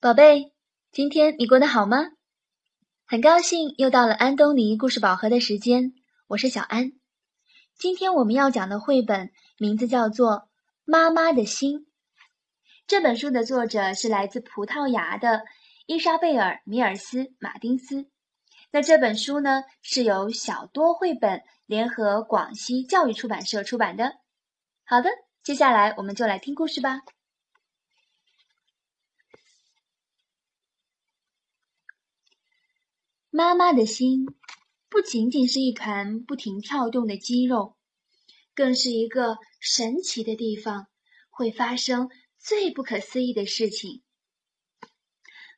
宝贝，今天你过得好吗？很高兴又到了安东尼故事宝盒的时间，我是小安。今天我们要讲的绘本名字叫做《妈妈的心》。这本书的作者是来自葡萄牙的伊莎贝尔·米尔斯·马丁斯。那这本书呢，是由小多绘本联合广西教育出版社出版的。好的，接下来我们就来听故事吧。妈妈的心不仅仅是一团不停跳动的肌肉，更是一个神奇的地方，会发生最不可思议的事情。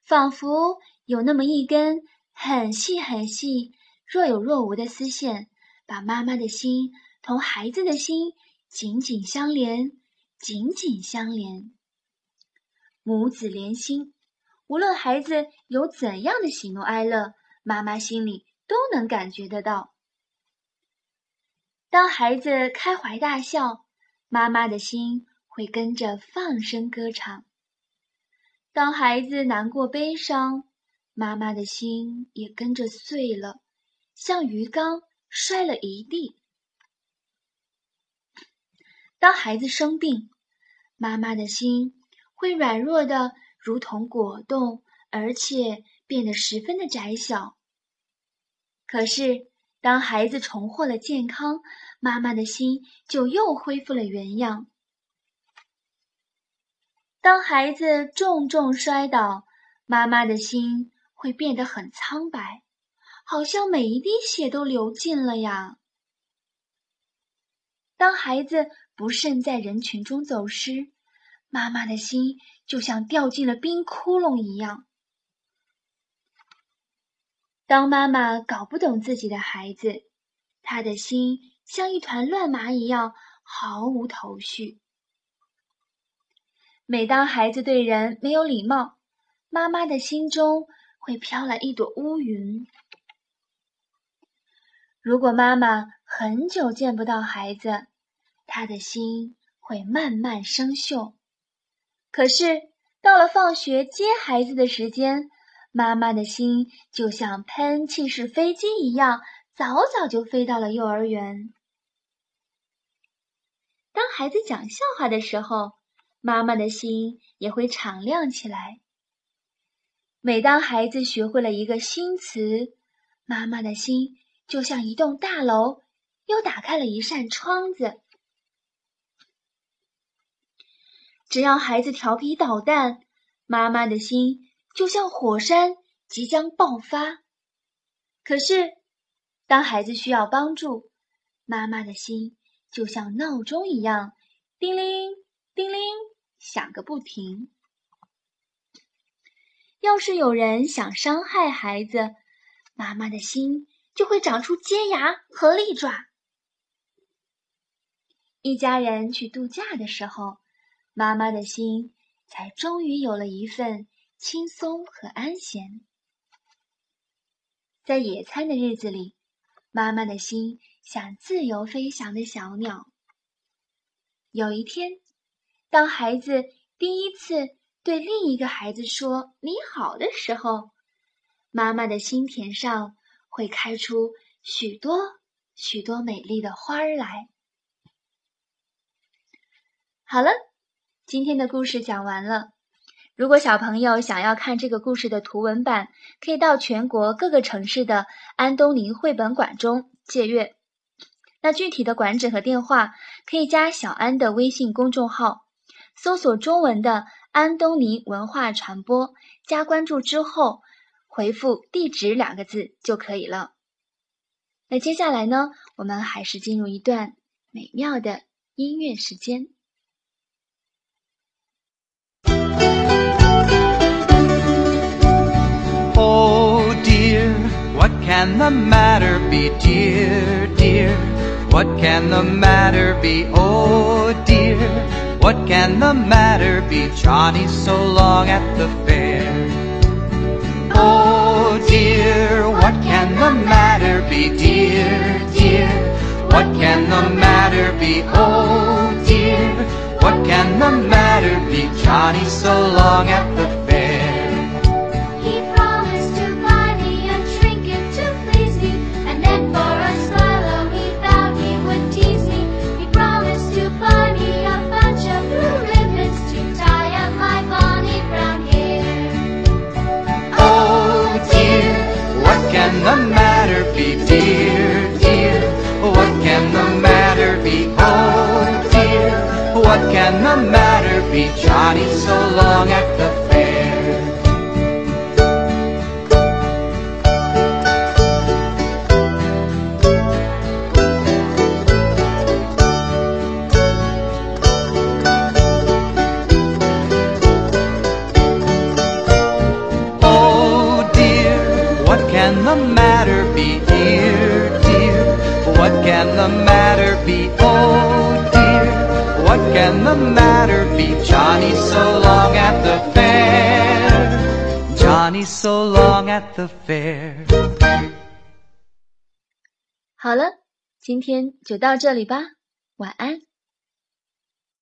仿佛有那么一根很细很细、若有若无的丝线，把妈妈的心同孩子的心紧紧相连，紧紧相连。母子连心，无论孩子有怎样的喜怒哀乐。妈妈心里都能感觉得到。当孩子开怀大笑，妈妈的心会跟着放声歌唱；当孩子难过悲伤，妈妈的心也跟着碎了，像鱼缸摔了一地。当孩子生病，妈妈的心会软弱的如同果冻，而且。变得十分的窄小。可是，当孩子重获了健康，妈妈的心就又恢复了原样。当孩子重重摔倒，妈妈的心会变得很苍白，好像每一滴血都流尽了呀。当孩子不慎在人群中走失，妈妈的心就像掉进了冰窟窿一样。当妈妈搞不懂自己的孩子，她的心像一团乱麻一样，毫无头绪。每当孩子对人没有礼貌，妈妈的心中会飘来一朵乌云。如果妈妈很久见不到孩子，她的心会慢慢生锈。可是到了放学接孩子的时间，妈妈的心就像喷气式飞机一样，早早就飞到了幼儿园。当孩子讲笑话的时候，妈妈的心也会敞亮起来。每当孩子学会了一个新词，妈妈的心就像一栋大楼又打开了一扇窗子。只要孩子调皮捣蛋，妈妈的心。就像火山即将爆发，可是当孩子需要帮助，妈妈的心就像闹钟一样，叮铃叮铃响个不停。要是有人想伤害孩子，妈妈的心就会长出尖牙和利爪。一家人去度假的时候，妈妈的心才终于有了一份。轻松和安闲，在野餐的日子里，妈妈的心像自由飞翔的小鸟。有一天，当孩子第一次对另一个孩子说“你好”的时候，妈妈的心田上会开出许多许多美丽的花儿来。好了，今天的故事讲完了。如果小朋友想要看这个故事的图文版，可以到全国各个城市的安东尼绘本馆中借阅。那具体的馆址和电话，可以加小安的微信公众号，搜索中文的“安东尼文化传播”，加关注之后回复“地址”两个字就可以了。那接下来呢，我们还是进入一段美妙的音乐时间。The matter be, dear, dear? What can the matter be, oh dear? What can the matter be, Johnny, so long at the fair? Oh dear, what can the matter be, dear, dear? What can the matter be, oh dear? What can the matter be, Johnny, so long at the fair? Can the matter be, dear, dear? What can the matter be, oh dear? What can the matter be, Johnny, so long at can the matter be, dear, dear? What can the matter be, oh dear? What can the matter be, Johnny, so long at the fair? Johnny, so long at the fair. 好了，今天就到这里吧，晚安。